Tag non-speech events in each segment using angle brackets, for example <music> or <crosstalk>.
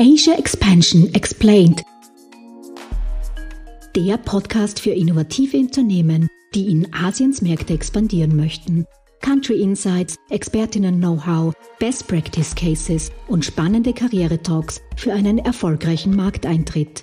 Asia Expansion Explained. Der Podcast für innovative Unternehmen, die in Asiens Märkte expandieren möchten. Country Insights, Expertinnen-Know-how, Best Practice Cases und spannende Karriere-Talks für einen erfolgreichen Markteintritt.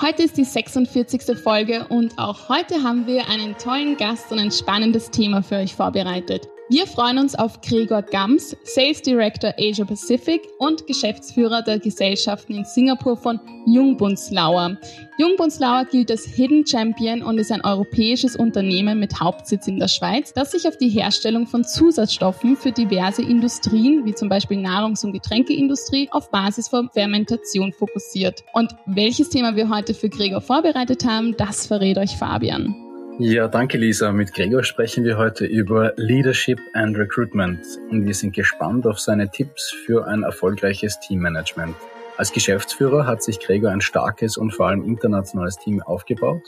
Heute ist die 46. Folge und auch heute haben wir einen tollen Gast und ein spannendes Thema für euch vorbereitet. Wir freuen uns auf Gregor Gams, Sales Director Asia Pacific und Geschäftsführer der Gesellschaften in Singapur von Jungbunzlauer. Jungbunzlauer gilt als Hidden Champion und ist ein europäisches Unternehmen mit Hauptsitz in der Schweiz, das sich auf die Herstellung von Zusatzstoffen für diverse Industrien, wie zum Beispiel Nahrungs- und Getränkeindustrie, auf Basis von Fermentation fokussiert. Und welches Thema wir heute für Gregor vorbereitet haben, das verrät euch Fabian. Ja, danke Lisa. Mit Gregor sprechen wir heute über Leadership and Recruitment und wir sind gespannt auf seine Tipps für ein erfolgreiches Teammanagement. Als Geschäftsführer hat sich Gregor ein starkes und vor allem internationales Team aufgebaut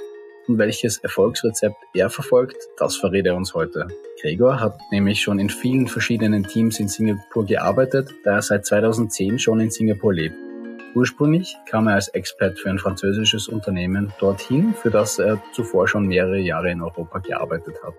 und welches Erfolgsrezept er verfolgt, das verrät er uns heute. Gregor hat nämlich schon in vielen verschiedenen Teams in Singapur gearbeitet, da er seit 2010 schon in Singapur lebt. Ursprünglich kam er als Expert für ein französisches Unternehmen dorthin, für das er zuvor schon mehrere Jahre in Europa gearbeitet hat.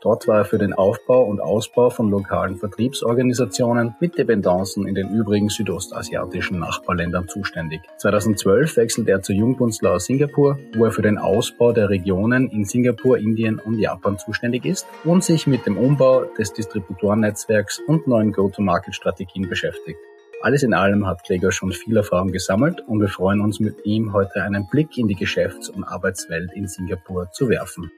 Dort war er für den Aufbau und Ausbau von lokalen Vertriebsorganisationen mit Dependancen in den übrigen südostasiatischen Nachbarländern zuständig. 2012 wechselte er zu Jungbunzlau Singapur, wo er für den Ausbau der Regionen in Singapur, Indien und Japan zuständig ist und sich mit dem Umbau des Distributorennetzwerks und neuen Go-to-Market-Strategien beschäftigt. Alles in allem hat Gregor schon viel Erfahrung gesammelt und wir freuen uns mit ihm heute einen Blick in die Geschäfts- und Arbeitswelt in Singapur zu werfen.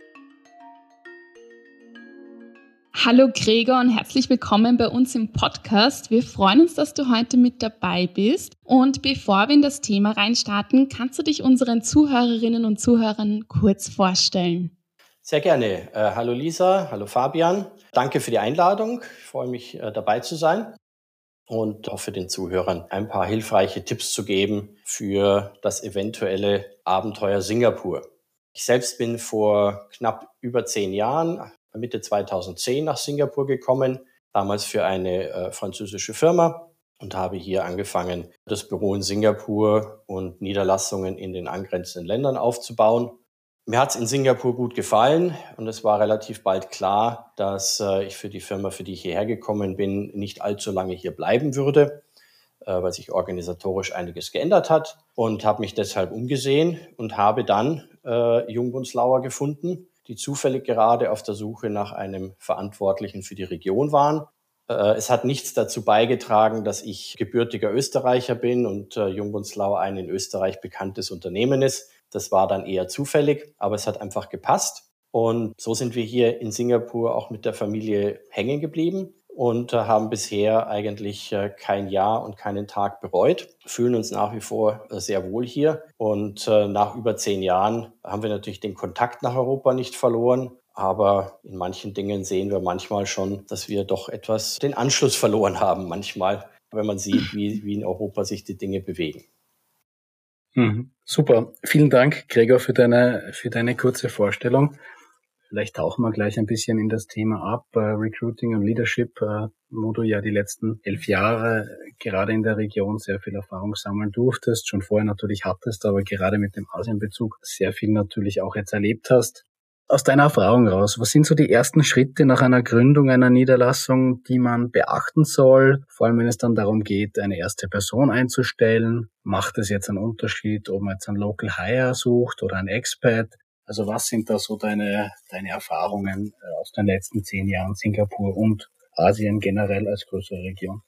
Hallo Gregor und herzlich willkommen bei uns im Podcast. Wir freuen uns, dass du heute mit dabei bist. Und bevor wir in das Thema reinstarten, kannst du dich unseren Zuhörerinnen und Zuhörern kurz vorstellen? Sehr gerne. Äh, hallo Lisa, hallo Fabian. Danke für die Einladung. Ich freue mich, äh, dabei zu sein und für den Zuhörern ein paar hilfreiche Tipps zu geben für das eventuelle Abenteuer Singapur. Ich selbst bin vor knapp über zehn Jahren, Mitte 2010 nach Singapur gekommen, damals für eine äh, französische Firma und habe hier angefangen, das Büro in Singapur und Niederlassungen in den angrenzenden Ländern aufzubauen. Mir hat es in Singapur gut gefallen und es war relativ bald klar, dass äh, ich für die Firma, für die ich hierher gekommen bin, nicht allzu lange hier bleiben würde, äh, weil sich organisatorisch einiges geändert hat und habe mich deshalb umgesehen und habe dann äh, Jungbunzlauer gefunden, die zufällig gerade auf der Suche nach einem Verantwortlichen für die Region waren. Äh, es hat nichts dazu beigetragen, dass ich gebürtiger Österreicher bin und Jungbunzlauer ein in Österreich bekanntes Unternehmen ist. Das war dann eher zufällig, aber es hat einfach gepasst. Und so sind wir hier in Singapur auch mit der Familie hängen geblieben und äh, haben bisher eigentlich äh, kein Jahr und keinen Tag bereut, fühlen uns nach wie vor äh, sehr wohl hier. Und nach über zehn Jahren haben wir natürlich den Kontakt nach Europa nicht verloren. Aber in manchen Dingen sehen wir manchmal schon, dass wir doch etwas den Anschluss verloren haben, manchmal, wenn man sieht, wie, wie in Europa sich die Dinge bewegen. Mhm. Super. Vielen Dank, Gregor, für deine, für deine kurze Vorstellung. Vielleicht tauchen wir gleich ein bisschen in das Thema ab, äh, Recruiting und Leadership, äh, wo du ja die letzten elf Jahre gerade in der Region sehr viel Erfahrung sammeln durftest, schon vorher natürlich hattest, aber gerade mit dem Asienbezug sehr viel natürlich auch jetzt erlebt hast. Aus deiner Erfahrung raus, was sind so die ersten Schritte nach einer Gründung einer Niederlassung, die man beachten soll? Vor allem, wenn es dann darum geht, eine erste Person einzustellen. Macht es jetzt einen Unterschied, ob man jetzt einen Local Hire sucht oder einen Expat? Also was sind da so deine, deine Erfahrungen äh, aus den letzten zehn Jahren Singapur und Asien generell als größere Region?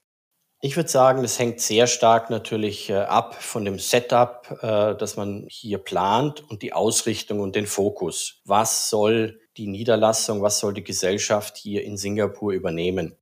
Ich würde sagen, das hängt sehr stark natürlich äh, ab von dem Setup, äh, das man hier plant und die Ausrichtung und den Fokus. Was soll die Niederlassung, was soll die Gesellschaft hier in Singapur übernehmen?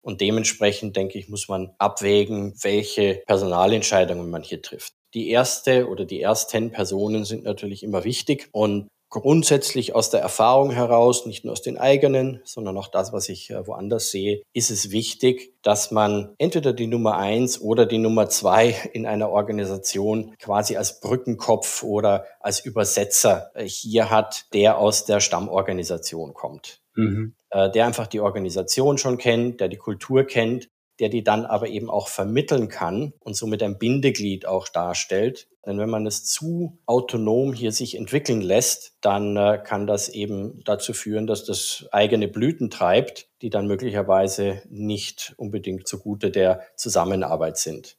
Und dementsprechend, denke ich, muss man abwägen, welche Personalentscheidungen man hier trifft. Die erste oder die ersten Personen sind natürlich immer wichtig und grundsätzlich aus der Erfahrung heraus, nicht nur aus den eigenen, sondern auch das, was ich äh, woanders sehe, ist es wichtig, dass man entweder die Nummer eins oder die Nummer zwei in einer Organisation quasi als Brückenkopf oder als Übersetzer äh, hier hat, der aus der Stammorganisation kommt. Mhm. Äh, der einfach die Organisation schon kennt, der die Kultur kennt der die dann aber eben auch vermitteln kann und somit ein Bindeglied auch darstellt. Denn wenn man es zu autonom hier sich entwickeln lässt, dann äh, kann das eben dazu führen, dass das eigene Blüten treibt, die dann möglicherweise nicht unbedingt zugute der Zusammenarbeit sind.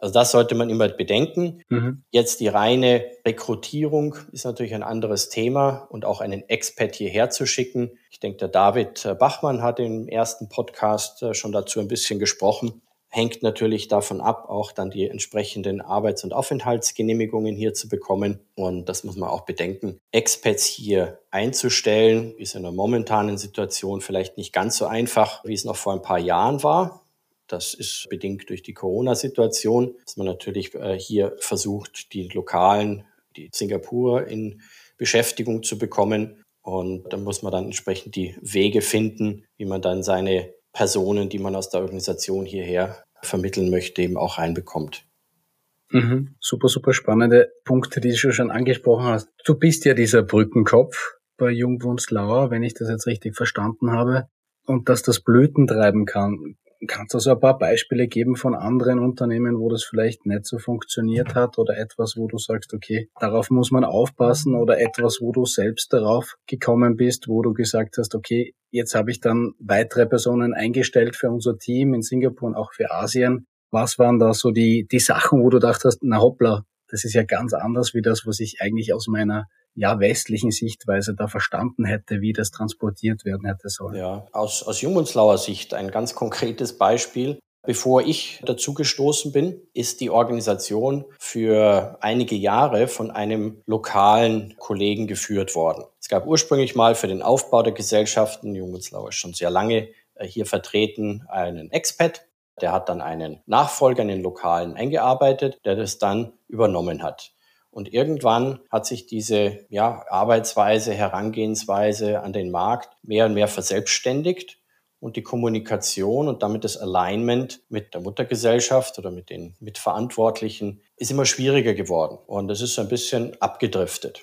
Also das sollte man immer bedenken. Mhm. Jetzt die reine Rekrutierung ist natürlich ein anderes Thema und auch einen Expert hierher zu schicken. Ich denke, der David äh, Bachmann hat im ersten Podcast äh, schon dazu ein bisschen gesprochen. Hängt natürlich davon ab, auch dann die entsprechenden Arbeits- und Aufenthaltsgenehmigungen hier zu bekommen. Und das muss man auch bedenken. Expats hier einzustellen, ist in der momentanen Situation vielleicht nicht ganz so einfach, wie es noch vor ein paar Jahren war. Das ist bedingt durch die Corona-Situation, dass man natürlich äh, hier versucht, die Lokalen, die Singapur in Beschäftigung zu bekommen. Und da muss man dann entsprechend die Wege finden, wie man dann seine Personen, die man aus der Organisation hierher vermitteln möchte, eben auch reinbekommt. Mhm. Super, super spannende Punkte, die du schon angesprochen hast. Du bist ja dieser Brückenkopf bei Jungwunslauer, wenn ich das jetzt richtig verstanden habe. Und dass das Blüten treiben kann. Kannst du so ein paar Beispiele geben von anderen Unternehmen, wo das vielleicht nicht so funktioniert hat oder etwas, wo du sagst, okay, darauf muss man aufpassen oder etwas, wo du selbst darauf gekommen bist, wo du gesagt hast, okay, jetzt habe ich dann weitere Personen eingestellt für unser Team in Singapur und auch für Asien. Was waren da so die, die Sachen, wo du dachtest, na hoppla, das ist ja ganz anders wie das, was ich eigentlich aus meiner ja, westlichen Sichtweise da verstanden hätte, wie das transportiert werden hätte sollen. Ja, aus, aus Jungenslauer Sicht ein ganz konkretes Beispiel. Bevor ich dazu gestoßen bin, ist die Organisation für einige Jahre von einem lokalen Kollegen geführt worden. Es gab ursprünglich mal für den Aufbau der Gesellschaften, Jungenslauer ist schon sehr lange äh, hier vertreten, einen Expat. Der hat dann einen Nachfolger, einen lokalen eingearbeitet, der das dann übernommen hat. Und irgendwann hat sich diese ja, Arbeitsweise, Herangehensweise an den Markt mehr und mehr verselbstständigt und die Kommunikation und damit das Alignment mit der Muttergesellschaft oder mit den Mitverantwortlichen ist immer schwieriger geworden und es ist ein bisschen abgedriftet.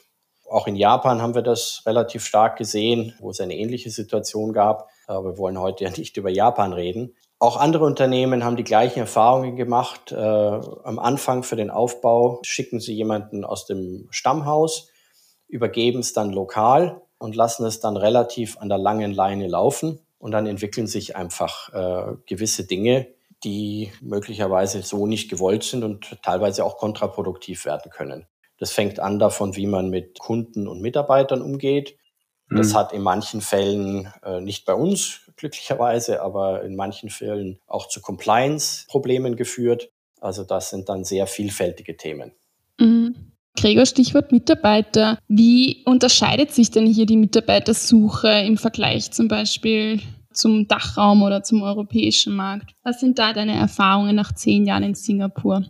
Auch in Japan haben wir das relativ stark gesehen, wo es eine ähnliche Situation gab. Aber wir wollen heute ja nicht über Japan reden. Auch andere Unternehmen haben die gleichen Erfahrungen gemacht. Äh, am Anfang für den Aufbau schicken sie jemanden aus dem Stammhaus, übergeben es dann lokal und lassen es dann relativ an der langen Leine laufen. Und dann entwickeln sich einfach äh, gewisse Dinge, die möglicherweise so nicht gewollt sind und teilweise auch kontraproduktiv werden können. Das fängt an davon, wie man mit Kunden und Mitarbeitern umgeht. Das mhm. hat in manchen Fällen äh, nicht bei uns glücklicherweise, aber in manchen Fällen auch zu Compliance-Problemen geführt. Also das sind dann sehr vielfältige Themen. Mhm. Gregor, Stichwort Mitarbeiter. Wie unterscheidet sich denn hier die Mitarbeitersuche im Vergleich zum Beispiel zum Dachraum oder zum europäischen Markt? Was sind da deine Erfahrungen nach zehn Jahren in Singapur?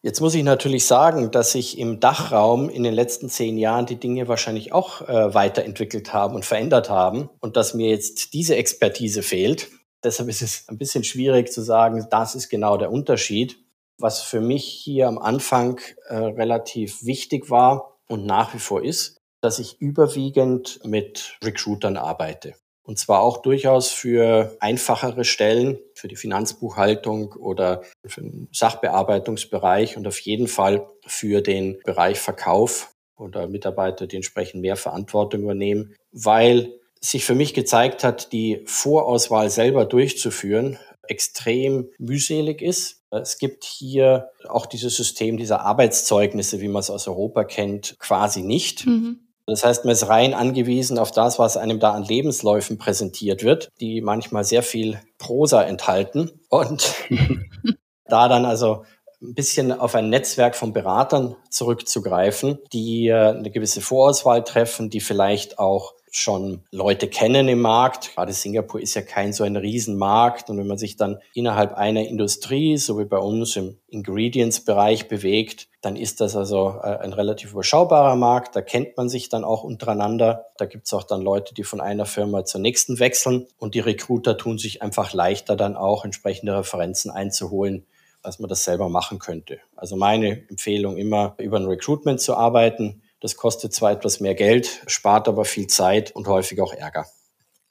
Jetzt muss ich natürlich sagen, dass sich im Dachraum in den letzten zehn Jahren die Dinge wahrscheinlich auch äh, weiterentwickelt haben und verändert haben und dass mir jetzt diese Expertise fehlt. Deshalb ist es ein bisschen schwierig zu sagen, das ist genau der Unterschied. Was für mich hier am Anfang äh, relativ wichtig war und nach wie vor ist, dass ich überwiegend mit Recruitern arbeite. Und zwar auch durchaus für einfachere Stellen, für die Finanzbuchhaltung oder für den Sachbearbeitungsbereich und auf jeden Fall für den Bereich Verkauf oder Mitarbeiter, die entsprechend mehr Verantwortung übernehmen, weil sich für mich gezeigt hat, die Vorauswahl selber durchzuführen extrem mühselig ist. Es gibt hier auch dieses System dieser Arbeitszeugnisse, wie man es aus Europa kennt, quasi nicht. Mhm. Das heißt, man ist rein angewiesen auf das, was einem da an Lebensläufen präsentiert wird, die manchmal sehr viel Prosa enthalten. Und <laughs> da dann also ein bisschen auf ein Netzwerk von Beratern zurückzugreifen, die äh, eine gewisse Vorauswahl treffen, die vielleicht auch schon Leute kennen im Markt. Gerade Singapur ist ja kein so ein Riesenmarkt. Und wenn man sich dann innerhalb einer Industrie, so wie bei uns im Ingredients-Bereich bewegt, dann ist das also äh, ein relativ überschaubarer Markt. Da kennt man sich dann auch untereinander. Da gibt es auch dann Leute, die von einer Firma zur nächsten wechseln. Und die Recruiter tun sich einfach leichter dann auch entsprechende Referenzen einzuholen, als man das selber machen könnte. Also meine Empfehlung immer über ein Recruitment zu arbeiten das kostet zwar etwas mehr Geld, spart aber viel Zeit und häufig auch Ärger.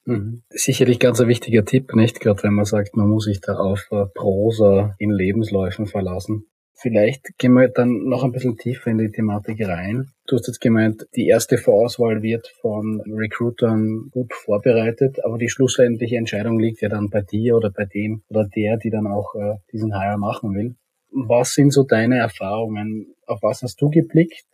Mhm. Sicherlich ganz ein wichtiger Tipp, nicht? Gerade wenn man sagt, man muss sich da auf äh, Prosa in Lebensläufen verlassen. Vielleicht gehen wir dann noch ein bisschen tiefer in die Thematik rein. Du hast jetzt gemeint, die erste Vorauswahl wird von Recruitern gut vorbereitet, aber die schlussendliche Entscheidung liegt ja dann bei dir oder bei dem oder der, die dann auch äh, diesen Hire machen will. Was sind so deine Erfahrungen? Auf was hast du geblickt?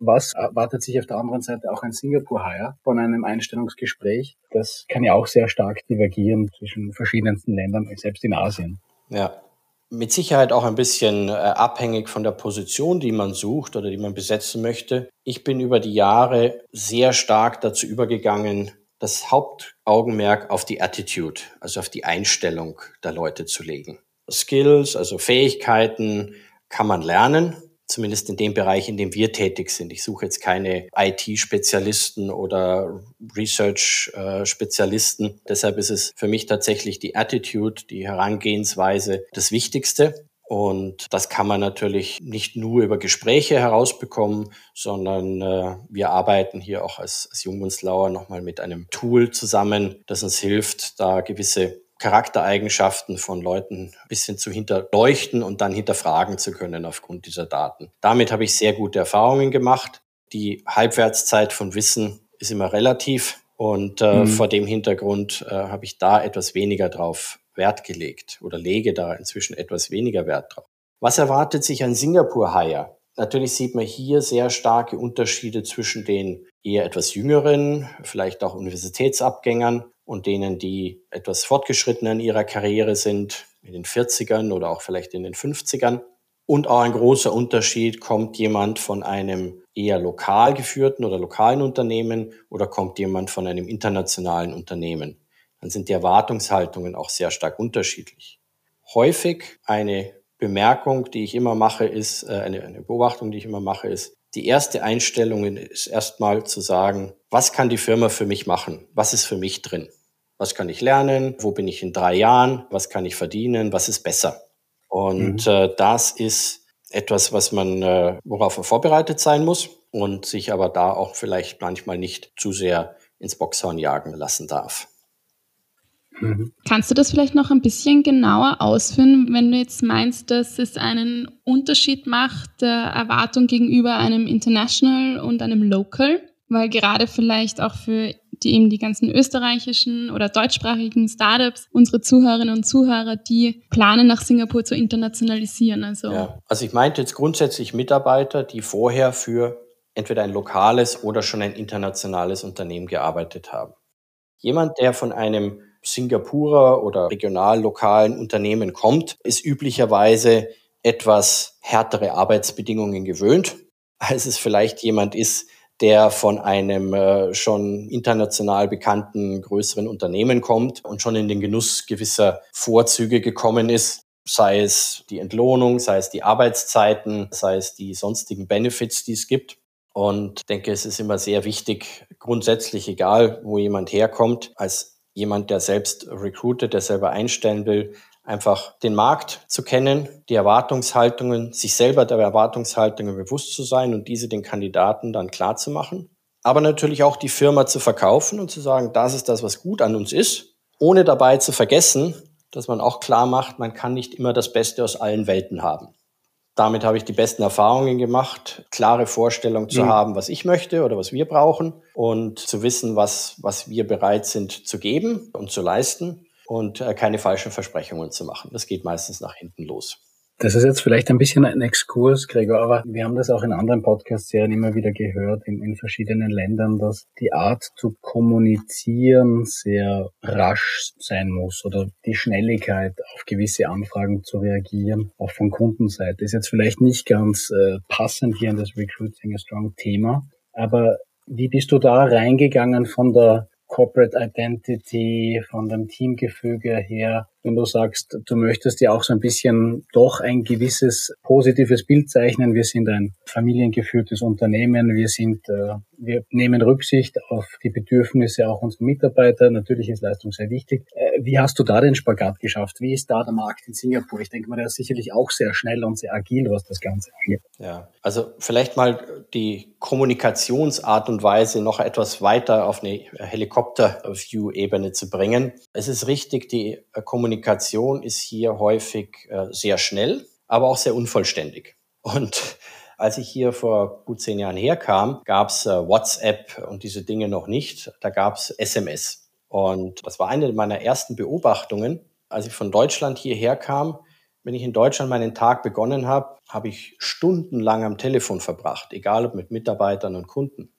Was erwartet sich auf der anderen Seite auch ein Singapur-Hire von einem Einstellungsgespräch? Das kann ja auch sehr stark divergieren zwischen verschiedensten Ländern, selbst in Asien. Ja, mit Sicherheit auch ein bisschen äh, abhängig von der Position, die man sucht oder die man besetzen möchte. Ich bin über die Jahre sehr stark dazu übergegangen, das Hauptaugenmerk auf die Attitude, also auf die Einstellung der Leute zu legen. Skills, also Fähigkeiten, kann man lernen zumindest in dem Bereich, in dem wir tätig sind. Ich suche jetzt keine IT-Spezialisten oder Research-Spezialisten. Deshalb ist es für mich tatsächlich die Attitude, die Herangehensweise das Wichtigste. Und das kann man natürlich nicht nur über Gespräche herausbekommen, sondern äh, wir arbeiten hier auch als, als Jungbunslauer nochmal mit einem Tool zusammen, das uns hilft, da gewisse Charaktereigenschaften von Leuten ein bisschen zu hinterleuchten und dann hinterfragen zu können aufgrund dieser Daten. Damit habe ich sehr gute Erfahrungen gemacht. Die Halbwertszeit von Wissen ist immer relativ und äh, mhm. vor dem Hintergrund äh, habe ich da etwas weniger drauf Wert gelegt oder lege da inzwischen etwas weniger Wert drauf. Was erwartet sich ein Singapur-Hire? Natürlich sieht man hier sehr starke Unterschiede zwischen den eher etwas jüngeren, vielleicht auch Universitätsabgängern und denen, die etwas fortgeschrittener in ihrer Karriere sind, in den 40ern oder auch vielleicht in den 50ern. Und auch ein großer Unterschied, kommt jemand von einem eher lokal geführten oder lokalen Unternehmen oder kommt jemand von einem internationalen Unternehmen. Dann sind die Erwartungshaltungen auch sehr stark unterschiedlich. Häufig eine Bemerkung, die ich immer mache, ist, äh, eine, eine Beobachtung, die ich immer mache, ist, die erste Einstellung ist erstmal zu sagen, was kann die Firma für mich machen? Was ist für mich drin? Was kann ich lernen? Wo bin ich in drei Jahren? Was kann ich verdienen? Was ist besser? Und mhm. äh, das ist etwas, was man, äh, worauf man vorbereitet sein muss und sich aber da auch vielleicht manchmal nicht zu sehr ins Boxhorn jagen lassen darf. Mhm. Kannst du das vielleicht noch ein bisschen genauer ausführen, wenn du jetzt meinst, dass es einen Unterschied macht, der Erwartung gegenüber einem International und einem Local? Weil gerade vielleicht auch für die eben die ganzen österreichischen oder deutschsprachigen Startups, unsere Zuhörerinnen und Zuhörer, die planen nach Singapur zu internationalisieren. Also, ja. also ich meinte jetzt grundsätzlich Mitarbeiter, die vorher für entweder ein lokales oder schon ein internationales Unternehmen gearbeitet haben. Jemand, der von einem Singapurer oder regional lokalen Unternehmen kommt, ist üblicherweise etwas härtere Arbeitsbedingungen gewöhnt, als es vielleicht jemand ist, der von einem äh, schon international bekannten größeren Unternehmen kommt und schon in den Genuss gewisser Vorzüge gekommen ist, sei es die Entlohnung, sei es die Arbeitszeiten, sei es die sonstigen Benefits, die es gibt. Und denke, es ist immer sehr wichtig, grundsätzlich egal, wo jemand herkommt, als jemand, der selbst recruitet, der selber einstellen will, einfach den Markt zu kennen, die Erwartungshaltungen, sich selber der Erwartungshaltungen bewusst zu sein und diese den Kandidaten dann klar zu machen. Aber natürlich auch die Firma zu verkaufen und zu sagen, das ist das, was gut an uns ist, ohne dabei zu vergessen, dass man auch klar macht, man kann nicht immer das Beste aus allen Welten haben. Damit habe ich die besten Erfahrungen gemacht, klare Vorstellung zu mhm. haben, was ich möchte oder was wir brauchen und zu wissen, was, was wir bereit sind zu geben und zu leisten und äh, keine falschen Versprechungen zu machen. Das geht meistens nach hinten los. Das ist jetzt vielleicht ein bisschen ein Exkurs, Gregor, aber wir haben das auch in anderen Podcast-Serien immer wieder gehört, in, in verschiedenen Ländern, dass die Art zu kommunizieren sehr rasch sein muss oder die Schnelligkeit auf gewisse Anfragen zu reagieren, auch von Kundenseite. Ist jetzt vielleicht nicht ganz äh, passend hier in das Recruiting a Strong Thema, aber wie bist du da reingegangen von der Corporate Identity, von dem Teamgefüge her, wenn du sagst, du möchtest ja auch so ein bisschen doch ein gewisses positives Bild zeichnen. Wir sind ein familiengeführtes Unternehmen. Wir sind, äh, wir nehmen Rücksicht auf die Bedürfnisse auch unserer Mitarbeiter. Natürlich ist Leistung sehr wichtig. Äh, wie hast du da den Spagat geschafft? Wie ist da der Markt in Singapur? Ich denke mal, der ist sicherlich auch sehr schnell und sehr agil, was das Ganze angeht. Ja, also vielleicht mal die Kommunikationsart und Weise noch etwas weiter auf eine Helikopter-View-Ebene zu bringen. Es ist richtig, die Kommunikation Kommunikation ist hier häufig äh, sehr schnell, aber auch sehr unvollständig. Und <laughs> als ich hier vor gut zehn Jahren herkam, gab es äh, WhatsApp und diese Dinge noch nicht. Da gab es SMS. Und das war eine meiner ersten Beobachtungen. Als ich von Deutschland hierher kam, wenn ich in Deutschland meinen Tag begonnen habe, habe ich stundenlang am Telefon verbracht, egal ob mit Mitarbeitern und Kunden.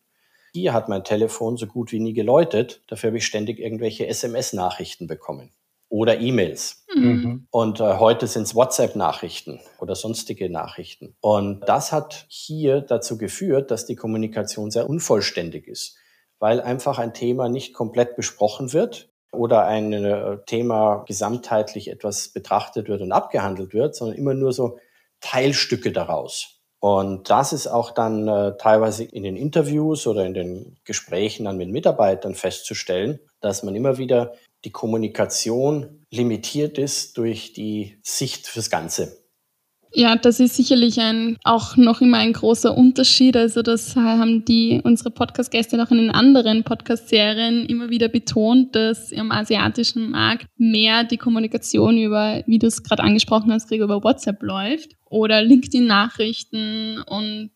Hier hat mein Telefon so gut wie nie geläutet, dafür habe ich ständig irgendwelche SMS-Nachrichten bekommen oder E-Mails. Mhm. Und äh, heute sind es WhatsApp-Nachrichten oder sonstige Nachrichten. Und das hat hier dazu geführt, dass die Kommunikation sehr unvollständig ist, weil einfach ein Thema nicht komplett besprochen wird oder ein äh, Thema gesamtheitlich etwas betrachtet wird und abgehandelt wird, sondern immer nur so Teilstücke daraus. Und das ist auch dann äh, teilweise in den Interviews oder in den Gesprächen dann mit Mitarbeitern festzustellen, dass man immer wieder die Kommunikation limitiert ist durch die Sicht fürs Ganze. Ja, das ist sicherlich ein, auch noch immer ein großer Unterschied. Also das haben die, unsere Podcast-Gäste noch in den anderen Podcast-Serien immer wieder betont, dass im asiatischen Markt mehr die Kommunikation über, wie du es gerade angesprochen hast, über WhatsApp läuft oder LinkedIn-Nachrichten und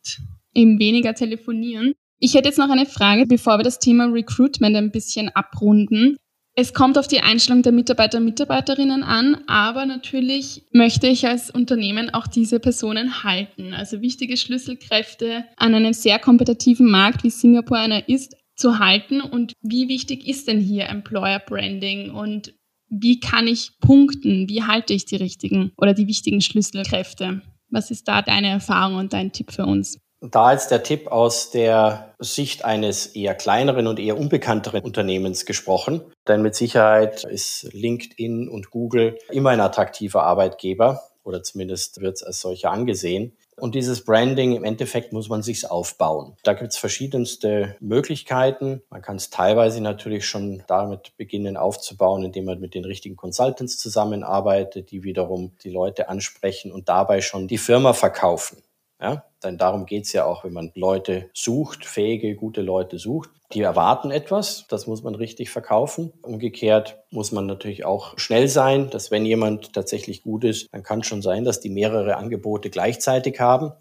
eben weniger telefonieren. Ich hätte jetzt noch eine Frage, bevor wir das Thema Recruitment ein bisschen abrunden. Es kommt auf die Einstellung der Mitarbeiter und Mitarbeiterinnen an, aber natürlich möchte ich als Unternehmen auch diese Personen halten. Also wichtige Schlüsselkräfte an einem sehr kompetitiven Markt, wie Singapur einer ist, zu halten. Und wie wichtig ist denn hier Employer Branding und wie kann ich punkten? Wie halte ich die richtigen oder die wichtigen Schlüsselkräfte? Was ist da deine Erfahrung und dein Tipp für uns? Da jetzt der Tipp aus der Sicht eines eher kleineren und eher unbekannteren Unternehmens gesprochen. Denn mit Sicherheit ist LinkedIn und Google immer ein attraktiver Arbeitgeber oder zumindest wird es als solcher angesehen. Und dieses Branding, im Endeffekt muss man sich's aufbauen. Da gibt es verschiedenste Möglichkeiten. Man kann es teilweise natürlich schon damit beginnen aufzubauen, indem man mit den richtigen Consultants zusammenarbeitet, die wiederum die Leute ansprechen und dabei schon die Firma verkaufen. Ja, denn darum geht's ja auch, wenn man Leute sucht, fähige, gute Leute sucht. Die erwarten etwas, das muss man richtig verkaufen. Umgekehrt muss man natürlich auch schnell sein, dass wenn jemand tatsächlich gut ist, dann kann schon sein, dass die mehrere Angebote gleichzeitig haben.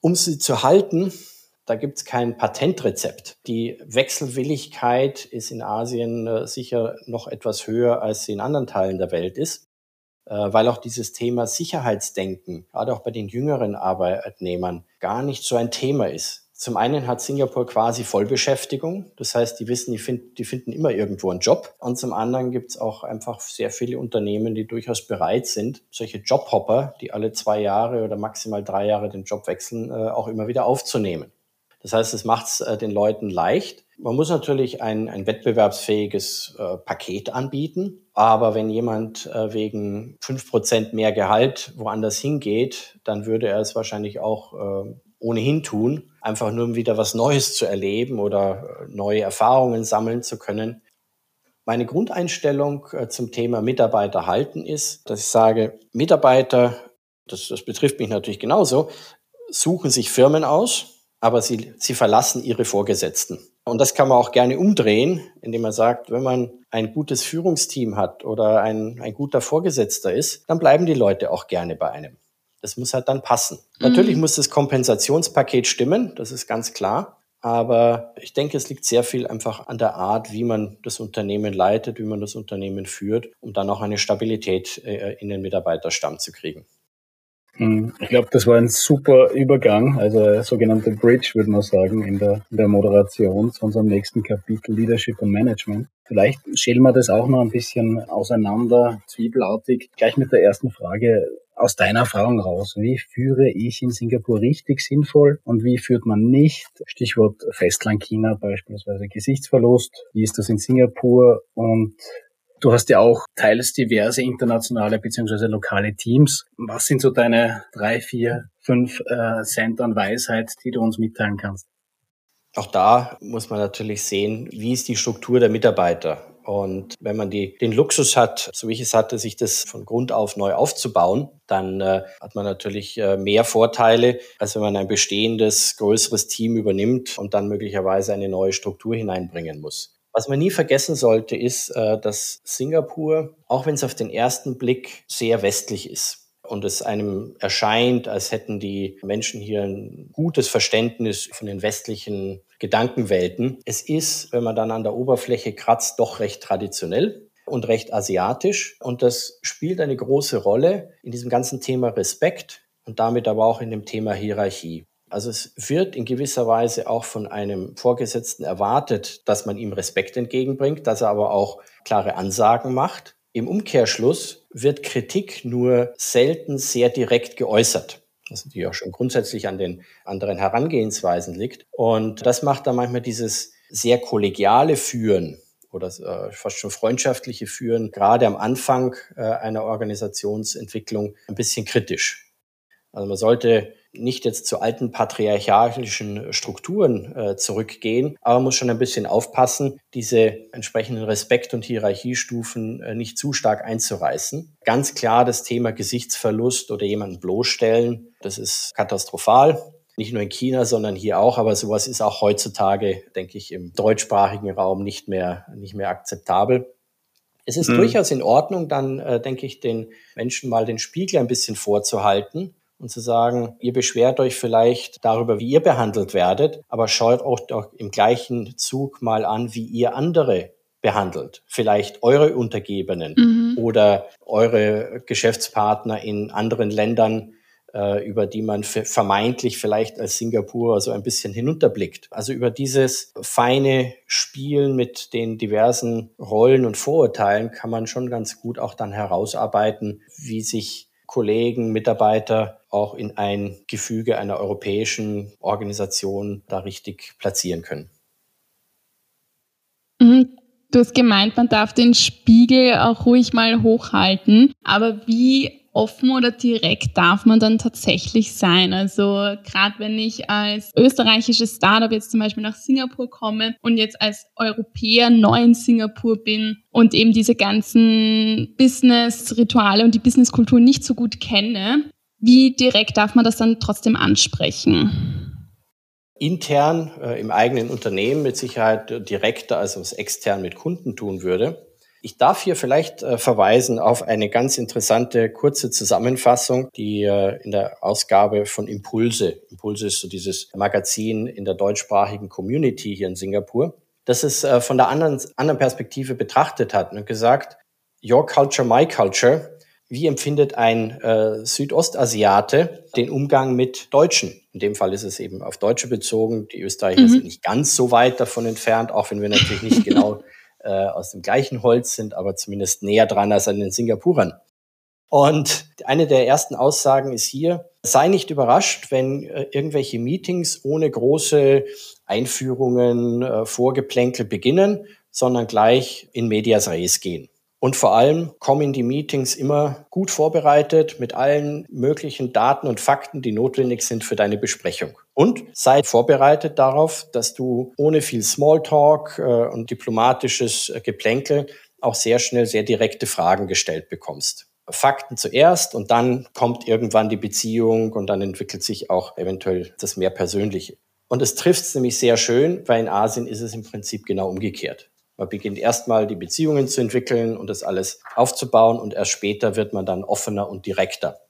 Um sie zu halten, da gibt's kein Patentrezept. Die Wechselwilligkeit ist in Asien äh, sicher noch etwas höher, als sie in anderen Teilen der Welt ist. Äh, weil auch dieses Thema Sicherheitsdenken, gerade auch bei den jüngeren Arbeitnehmern, gar nicht so ein Thema ist. Zum einen hat Singapur quasi Vollbeschäftigung, das heißt, die wissen, die, find, die finden immer irgendwo einen Job. Und zum anderen gibt es auch einfach sehr viele Unternehmen, die durchaus bereit sind, solche Jobhopper, die alle zwei Jahre oder maximal drei Jahre den Job wechseln, äh, auch immer wieder aufzunehmen. Das heißt, es macht es äh, den Leuten leicht. Man muss natürlich ein, ein wettbewerbsfähiges äh, Paket anbieten. Aber wenn jemand äh, wegen fünf Prozent mehr Gehalt woanders hingeht, dann würde er es wahrscheinlich auch ohnehin tun, einfach nur um wieder was Neues zu erleben oder neue Erfahrungen sammeln zu können. Meine Grundeinstellung zum Thema Mitarbeiter halten ist, dass ich sage, Mitarbeiter, das, das betrifft mich natürlich genauso, suchen sich Firmen aus, aber sie, sie verlassen ihre Vorgesetzten. Und das kann man auch gerne umdrehen, indem man sagt, wenn man ein gutes Führungsteam hat oder ein, ein guter Vorgesetzter ist, dann bleiben die Leute auch gerne bei einem. Das muss halt dann passen. Mhm. Natürlich muss das Kompensationspaket stimmen, das ist ganz klar. Aber ich denke, es liegt sehr viel einfach an der Art, wie man das Unternehmen leitet, wie man das Unternehmen führt, um dann auch eine Stabilität äh, in den Mitarbeiterstamm zu kriegen. Hm, ich glaube, das war ein super Übergang, also sogenannte Bridge, würde man sagen, in der, in der Moderation zu unserem nächsten Kapitel Leadership und Management. Vielleicht schälen wir das auch noch ein bisschen auseinander, zwiebelartig. Gleich mit der ersten Frage aus deiner Erfahrung raus. Wie führe ich in Singapur richtig sinnvoll und wie führt man nicht? Stichwort Festland China beispielsweise Gesichtsverlust. Wie ist das in Singapur und Du hast ja auch teils diverse internationale bzw. lokale Teams. Was sind so deine drei, vier, fünf äh, Cent an Weisheit, die du uns mitteilen kannst? Auch da muss man natürlich sehen, wie ist die Struktur der Mitarbeiter. Und wenn man die, den Luxus hat, so wie ich es hatte, sich das von Grund auf neu aufzubauen, dann äh, hat man natürlich äh, mehr Vorteile, als wenn man ein bestehendes, größeres Team übernimmt und dann möglicherweise eine neue Struktur hineinbringen muss. Was man nie vergessen sollte, ist, äh, dass Singapur, auch wenn es auf den ersten Blick sehr westlich ist, und es einem erscheint, als hätten die Menschen hier ein gutes Verständnis von den westlichen Gedankenwelten. Es ist, wenn man dann an der Oberfläche kratzt, doch recht traditionell und recht asiatisch. Und das spielt eine große Rolle in diesem ganzen Thema Respekt und damit aber auch in dem Thema Hierarchie. Also es wird in gewisser Weise auch von einem Vorgesetzten erwartet, dass man ihm Respekt entgegenbringt, dass er aber auch klare Ansagen macht. Im Umkehrschluss wird Kritik nur selten sehr direkt geäußert was natürlich auch schon grundsätzlich an den anderen Herangehensweisen liegt. Und das macht dann manchmal dieses sehr kollegiale Führen oder äh, fast schon freundschaftliche Führen, gerade am Anfang äh, einer Organisationsentwicklung, ein bisschen kritisch. Also man sollte nicht jetzt zu alten patriarchalischen Strukturen äh, zurückgehen, aber muss schon ein bisschen aufpassen, diese entsprechenden Respekt- und Hierarchiestufen äh, nicht zu stark einzureißen. Ganz klar das Thema Gesichtsverlust oder jemanden bloßstellen, das ist katastrophal. Nicht nur in China, sondern hier auch. Aber sowas ist auch heutzutage, denke ich, im deutschsprachigen Raum nicht mehr, nicht mehr akzeptabel. Es ist mhm. durchaus in Ordnung, dann, äh, denke ich, den Menschen mal den Spiegel ein bisschen vorzuhalten und zu sagen, ihr beschwert euch vielleicht darüber, wie ihr behandelt werdet, aber schaut auch doch im gleichen Zug mal an, wie ihr andere behandelt. Vielleicht eure Untergebenen mhm. oder eure Geschäftspartner in anderen Ländern, äh, über die man vermeintlich vielleicht als Singapur so ein bisschen hinunterblickt. Also über dieses feine Spielen mit den diversen Rollen und Vorurteilen kann man schon ganz gut auch dann herausarbeiten, wie sich Kollegen, Mitarbeiter auch in ein Gefüge einer europäischen Organisation da richtig platzieren können. Mhm. Du hast gemeint, man darf den Spiegel auch ruhig mal hochhalten. Aber wie offen oder direkt darf man dann tatsächlich sein? Also gerade wenn ich als österreichisches Startup jetzt zum Beispiel nach Singapur komme und jetzt als Europäer neu in Singapur bin und eben diese ganzen Business-Rituale und die Business-Kultur nicht so gut kenne, wie direkt darf man das dann trotzdem ansprechen? Intern äh, im eigenen Unternehmen mit Sicherheit direkter, als es extern mit Kunden tun würde. Ich darf hier vielleicht äh, verweisen auf eine ganz interessante kurze Zusammenfassung, die äh, in der Ausgabe von Impulse, Impulse ist so dieses Magazin in der deutschsprachigen Community hier in Singapur, das es äh, von der anderen, anderen Perspektive betrachtet hat und gesagt, Your Culture, My Culture wie empfindet ein äh, Südostasiate den Umgang mit Deutschen? In dem Fall ist es eben auf Deutsche bezogen. Die Österreicher mhm. sind nicht ganz so weit davon entfernt, auch wenn wir natürlich nicht <laughs> genau äh, aus dem gleichen Holz sind, aber zumindest näher dran als an den Singapurern. Und eine der ersten Aussagen ist hier, sei nicht überrascht, wenn äh, irgendwelche Meetings ohne große Einführungen, äh, Vorgeplänkel beginnen, sondern gleich in medias res gehen. Und vor allem kommen die Meetings immer gut vorbereitet mit allen möglichen Daten und Fakten, die notwendig sind für deine Besprechung. Und sei vorbereitet darauf, dass du ohne viel Smalltalk äh, und diplomatisches äh, Geplänkel auch sehr schnell sehr direkte Fragen gestellt bekommst. Fakten zuerst und dann kommt irgendwann die Beziehung und dann entwickelt sich auch eventuell das mehr Persönliche. Und es trifft es nämlich sehr schön, weil in Asien ist es im Prinzip genau umgekehrt. Man beginnt erstmal die Beziehungen zu entwickeln und das alles aufzubauen und erst später wird man dann offener und direkter.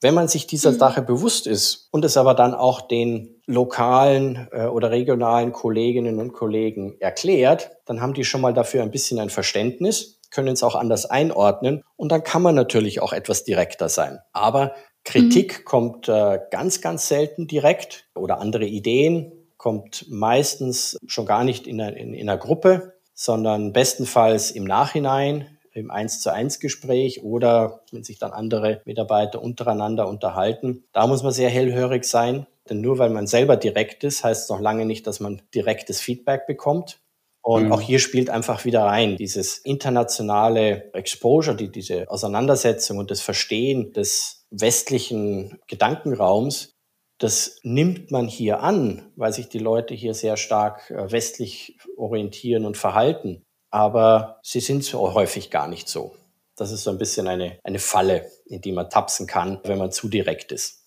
Wenn man sich dieser mhm. Sache bewusst ist und es aber dann auch den lokalen äh, oder regionalen Kolleginnen und Kollegen erklärt, dann haben die schon mal dafür ein bisschen ein Verständnis, können es auch anders einordnen und dann kann man natürlich auch etwas direkter sein. Aber Kritik mhm. kommt äh, ganz, ganz selten direkt oder andere Ideen kommt meistens schon gar nicht in einer, in, in einer Gruppe, sondern bestenfalls im Nachhinein im 1 zu 1 Gespräch oder wenn sich dann andere Mitarbeiter untereinander unterhalten. Da muss man sehr hellhörig sein, denn nur weil man selber direkt ist, heißt es noch lange nicht, dass man direktes Feedback bekommt. Und mhm. auch hier spielt einfach wieder rein dieses internationale Exposure, die, diese Auseinandersetzung und das Verstehen des westlichen Gedankenraums, das nimmt man hier an, weil sich die Leute hier sehr stark äh, westlich orientieren und verhalten. Aber sie sind so häufig gar nicht so. Das ist so ein bisschen eine, eine Falle, in die man tapsen kann, wenn man zu direkt ist.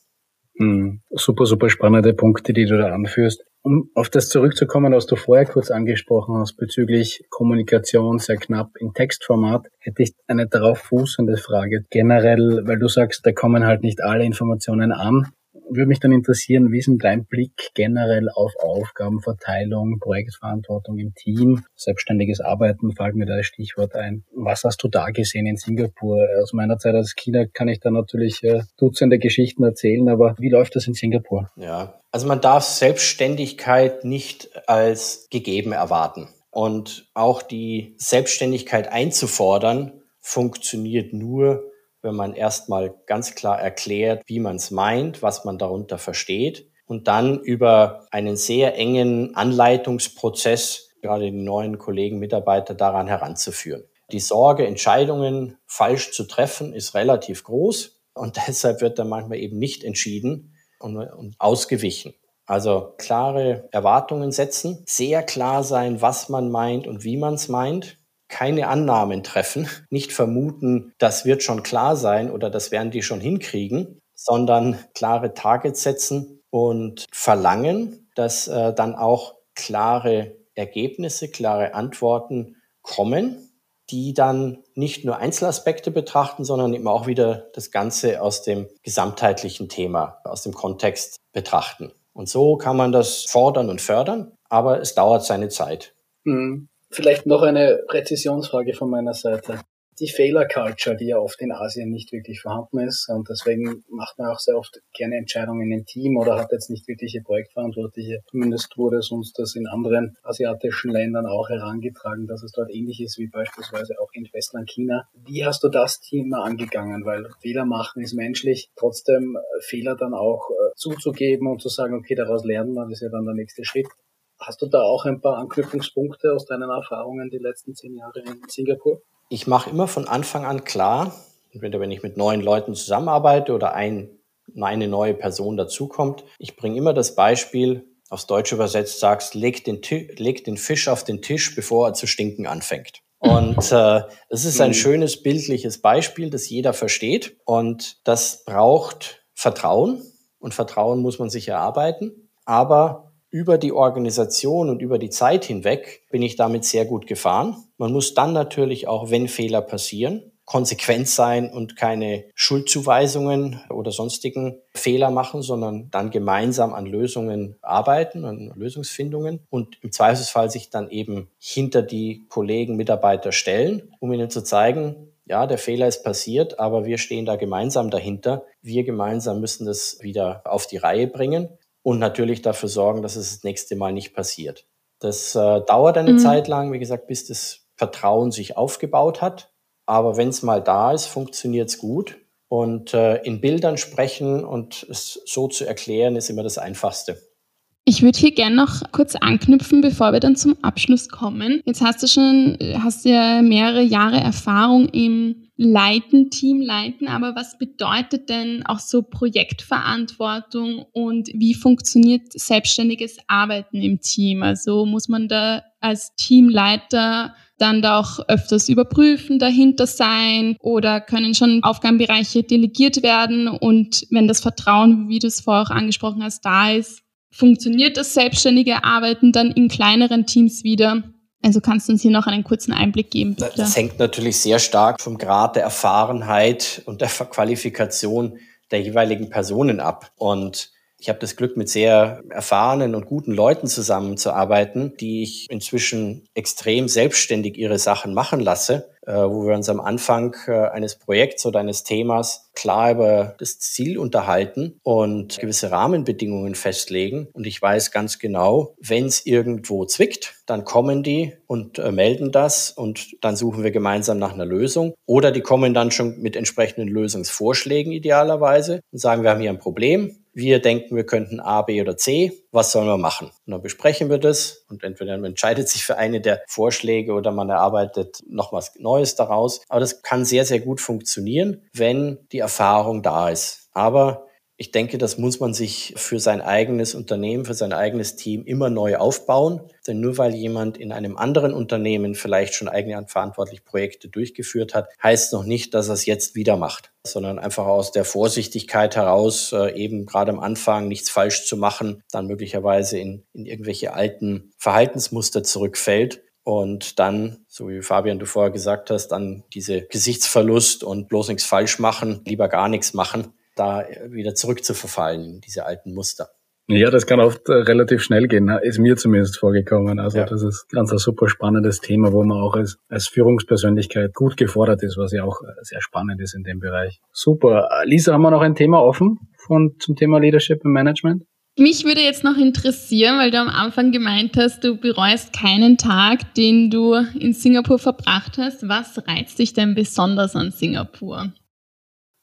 Hm, super, super spannende Punkte, die du da anführst. Um auf das zurückzukommen, was du vorher kurz angesprochen hast bezüglich Kommunikation sehr knapp in Textformat, hätte ich eine darauf fußende Frage. Generell, weil du sagst, da kommen halt nicht alle Informationen an würde mich dann interessieren, wie ist denn dein Blick generell auf Aufgabenverteilung, Projektverantwortung im Team, selbstständiges Arbeiten, fällt mir da das Stichwort ein. Was hast du da gesehen in Singapur? Aus meiner Zeit als China kann ich da natürlich äh, Dutzende Geschichten erzählen, aber wie läuft das in Singapur? Ja, also man darf Selbstständigkeit nicht als gegeben erwarten. Und auch die Selbstständigkeit einzufordern, funktioniert nur, wenn man erstmal ganz klar erklärt, wie man es meint, was man darunter versteht und dann über einen sehr engen Anleitungsprozess gerade die neuen Kollegen, Mitarbeiter daran heranzuführen. Die Sorge, Entscheidungen falsch zu treffen, ist relativ groß und <laughs> deshalb wird dann manchmal eben nicht entschieden und, und ausgewichen. Also klare Erwartungen setzen, sehr klar sein, was man meint und wie man es meint keine Annahmen treffen, nicht vermuten, das wird schon klar sein oder das werden die schon hinkriegen, sondern klare Targets setzen und verlangen, dass äh, dann auch klare Ergebnisse, klare Antworten kommen, die dann nicht nur Einzelaspekte betrachten, sondern eben auch wieder das Ganze aus dem gesamtheitlichen Thema, aus dem Kontext betrachten. Und so kann man das fordern und fördern, aber es dauert seine Zeit. Mhm. Vielleicht noch eine Präzisionsfrage von meiner Seite. Die Fehler-Culture, die ja oft in Asien nicht wirklich vorhanden ist und deswegen macht man auch sehr oft gerne Entscheidungen im Team oder hat jetzt nicht wirkliche Projektverantwortliche. Zumindest wurde es uns das in anderen asiatischen Ländern auch herangetragen, dass es dort ähnlich ist wie beispielsweise auch in Westland China. Wie hast du das Thema angegangen? Weil Fehler machen ist menschlich, trotzdem Fehler dann auch äh, zuzugeben und zu sagen, okay, daraus lernen wir, das ist ja dann der nächste Schritt. Hast du da auch ein paar Anknüpfungspunkte aus deinen Erfahrungen die letzten zehn Jahre in Singapur? Ich mache immer von Anfang an klar, entweder wenn ich mit neuen Leuten zusammenarbeite oder ein, eine neue Person dazukommt, ich bringe immer das Beispiel, aufs Deutsche übersetzt sagst, leg den, leg den Fisch auf den Tisch, bevor er zu stinken anfängt. Und äh, es ist ein mhm. schönes bildliches Beispiel, das jeder versteht. Und das braucht Vertrauen. Und Vertrauen muss man sich erarbeiten. Aber über die Organisation und über die Zeit hinweg bin ich damit sehr gut gefahren. Man muss dann natürlich auch, wenn Fehler passieren, konsequent sein und keine Schuldzuweisungen oder sonstigen Fehler machen, sondern dann gemeinsam an Lösungen arbeiten, an Lösungsfindungen und im Zweifelsfall sich dann eben hinter die Kollegen, Mitarbeiter stellen, um ihnen zu zeigen, ja, der Fehler ist passiert, aber wir stehen da gemeinsam dahinter. Wir gemeinsam müssen das wieder auf die Reihe bringen und natürlich dafür sorgen, dass es das nächste Mal nicht passiert. Das äh, dauert eine mhm. Zeit lang, wie gesagt, bis das Vertrauen sich aufgebaut hat. Aber wenn es mal da ist, funktioniert es gut. Und äh, in Bildern sprechen und es so zu erklären, ist immer das Einfachste. Ich würde hier gerne noch kurz anknüpfen, bevor wir dann zum Abschluss kommen. Jetzt hast du schon, hast ja mehrere Jahre Erfahrung im Leiten, Teamleiten, aber was bedeutet denn auch so Projektverantwortung und wie funktioniert selbstständiges Arbeiten im Team? Also muss man da als Teamleiter dann da auch öfters überprüfen, dahinter sein oder können schon Aufgabenbereiche delegiert werden und wenn das Vertrauen, wie du es vorher auch angesprochen hast, da ist, funktioniert das selbstständige Arbeiten dann in kleineren Teams wieder? Also kannst du uns hier noch einen kurzen Einblick geben? Bitte? Das hängt natürlich sehr stark vom Grad der Erfahrenheit und der Qualifikation der jeweiligen Personen ab. Und Ich habe das Glück, mit sehr erfahrenen und guten Leuten zusammenzuarbeiten, die ich inzwischen extrem selbstständig ihre Sachen machen lasse äh, wo wir uns am Anfang äh, eines Projekts oder eines Themas klar über das Ziel unterhalten und gewisse Rahmenbedingungen festlegen. Und ich weiß ganz genau, wenn es irgendwo zwickt, dann kommen die und äh, melden das und dann suchen wir gemeinsam nach einer Lösung. Oder die kommen dann schon mit entsprechenden Lösungsvorschlägen idealerweise und sagen, wir haben hier ein Problem, wir denken, wir könnten A, B oder C. Was sollen wir machen? Und dann besprechen wir das und entweder man entscheidet sich für eine der Vorschläge oder man erarbeitet noch was Neues daraus. Aber das kann sehr, sehr gut funktionieren, wenn die Erfahrung da ist. Aber ich denke, das muss man sich für sein eigenes Unternehmen, für sein eigenes Team immer neu aufbauen. Denn nur weil jemand in einem anderen Unternehmen vielleicht schon eigenverantwortlich Projekte durchgeführt hat, heißt noch nicht, dass er es jetzt wieder macht, sondern einfach aus der Vorsichtigkeit heraus, äh, eben gerade am Anfang nichts falsch zu machen, dann möglicherweise in, in irgendwelche alten Verhaltensmuster zurückfällt und dann, so wie Fabian du vorher gesagt hast, dann diese Gesichtsverlust und bloß nichts falsch machen, lieber gar nichts machen da wieder zurückzuverfallen in diese alten Muster. Ja, das kann oft äh, relativ schnell gehen, ne? ist mir zumindest vorgekommen. Also ja. das ist ganz ein super spannendes Thema, wo man auch als, als Führungspersönlichkeit gut gefordert ist, was ja auch äh, sehr spannend ist in dem Bereich. Super. Lisa, haben wir noch ein Thema offen von, zum Thema Leadership und Management? Mich würde jetzt noch interessieren, weil du am Anfang gemeint hast, du bereust keinen Tag, den du in Singapur verbracht hast. Was reizt dich denn besonders an Singapur?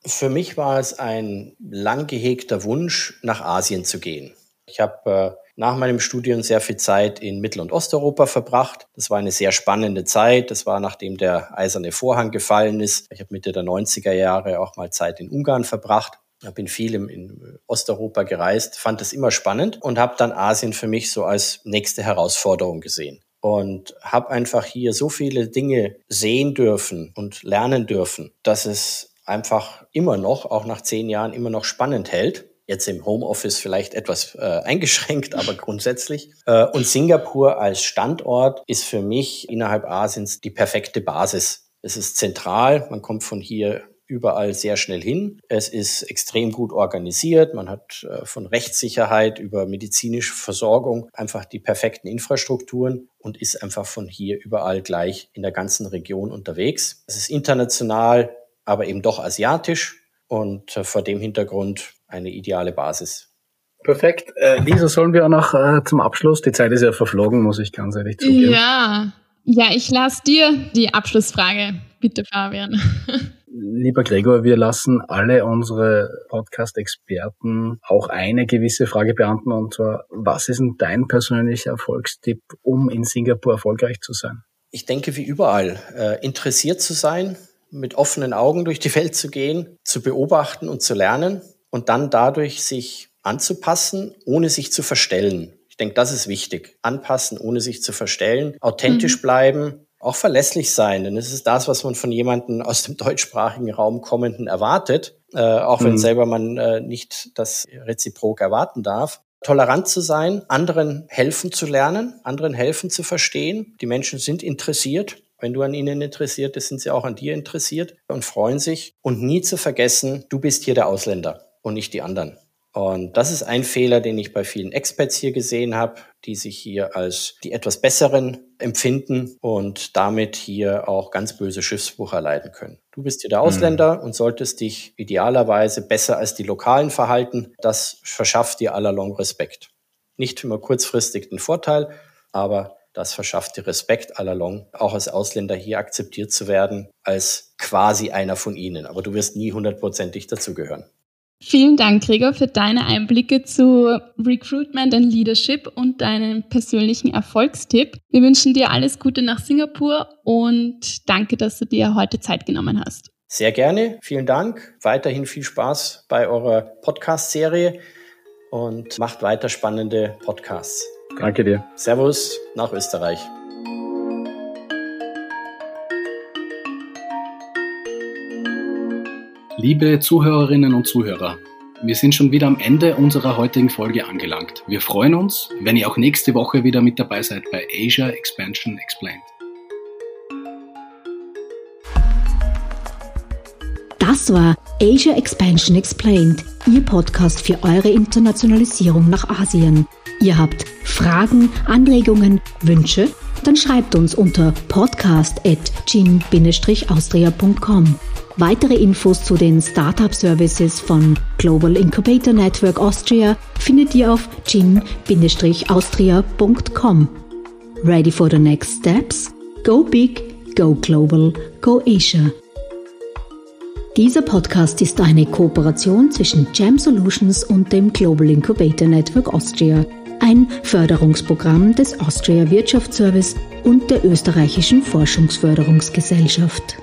Für mich war es ein lang gehegter Wunsch, nach Asien zu gehen. Ich habe äh, nach meinem Studium sehr viel Zeit in Mittel- und Osteuropa verbracht. Das war eine sehr spannende Zeit. Das war nachdem der eiserne Vorhang gefallen ist. Ich habe Mitte der 90er Jahre auch mal Zeit in Ungarn verbracht. Ich bin viel im, in Osteuropa gereist, fand das immer spannend und habe dann Asien für mich so als nächste Herausforderung gesehen und habe einfach hier so viele Dinge sehen dürfen und lernen dürfen, dass es einfach immer noch, auch nach zehn Jahren, immer noch spannend hält. Jetzt im Homeoffice vielleicht etwas äh, eingeschränkt, <laughs> aber grundsätzlich. Äh, und Singapur als Standort ist für mich innerhalb Asiens die perfekte Basis. Es ist zentral, man kommt von hier überall sehr schnell hin. Es ist extrem gut organisiert. Man hat äh, von Rechtssicherheit über medizinische Versorgung einfach die perfekten Infrastrukturen und ist einfach von hier überall gleich in der ganzen Region unterwegs. Es ist international aber eben doch asiatisch und äh, vor dem Hintergrund eine ideale Basis. Perfekt. Äh, Lisa, sollen wir auch noch äh, zum Abschluss? Die Zeit ist ja verflogen, muss ich ganz ehrlich zugeben. Ja, ja, ich lasse dir die Abschlussfrage. Bitte, Fabian. <laughs> Lieber Gregor, wir lassen alle unsere Podcast-Experten auch eine gewisse Frage beantworten, und zwar, was ist denn dein persönlicher Erfolgstipp, um in Singapur erfolgreich zu sein? Ich denke, wie überall, äh, interessiert zu sein, mit offenen Augen durch die Welt zu gehen, zu beobachten und zu lernen und dann dadurch sich anzupassen, ohne sich zu verstellen. Ich denke, das ist wichtig. Anpassen, ohne sich zu verstellen, authentisch mhm. bleiben, auch verlässlich sein, denn es ist das, was man von jemandem aus dem <laughs> deutschsprachigen Raum kommenden erwartet, äh, auch wenn mhm. selber man äh, nicht das reziprok erwarten darf. Tolerant zu sein, anderen helfen zu lernen, anderen helfen zu verstehen. Die Menschen sind interessiert wenn du an ihnen interessiert bist, sind sie auch an dir interessiert und freuen sich. Und nie zu vergessen, du bist hier der Ausländer und nicht die anderen. Und das ist ein Fehler, den ich bei vielen Experts hier gesehen habe, die sich hier als die etwas besseren empfinden und damit hier auch ganz böse Schiffsbruch erleiden können. Du bist hier der Ausländer mhm. und solltest dich idealerweise besser als die Lokalen verhalten. Das verschafft dir allerlong Respekt. Nicht immer kurzfristig den Vorteil, aber das verschafft dir Respekt allalong, auch als Ausländer hier akzeptiert zu werden, als quasi einer von ihnen. Aber du wirst nie hundertprozentig dazugehören. Vielen Dank, Gregor, für deine Einblicke zu Recruitment and Leadership und deinen persönlichen Erfolgstipp. Wir wünschen dir alles Gute nach Singapur und danke, dass du dir heute Zeit genommen hast. Sehr gerne. Vielen Dank. Weiterhin viel Spaß bei eurer Podcast-Serie und macht weiter spannende Podcasts. Danke dir. Servus nach Österreich. Liebe Zuhörerinnen und Zuhörer, wir sind schon wieder am Ende unserer heutigen Folge angelangt. Wir freuen uns, wenn ihr auch nächste Woche wieder mit dabei seid bei Asia Expansion Explained. Das war Asia Expansion Explained, Ihr Podcast für eure Internationalisierung nach Asien. Ihr habt Fragen, Anregungen, Wünsche? Dann schreibt uns unter podcast.gin-austria.com. Weitere Infos zu den Startup Services von Global Incubator Network Austria findet ihr auf gin-austria.com. Ready for the next steps? Go big, go global, go Asia. Dieser Podcast ist eine Kooperation zwischen Jam Solutions und dem Global Incubator Network Austria, ein Förderungsprogramm des Austria Wirtschaftsservice und der österreichischen Forschungsförderungsgesellschaft.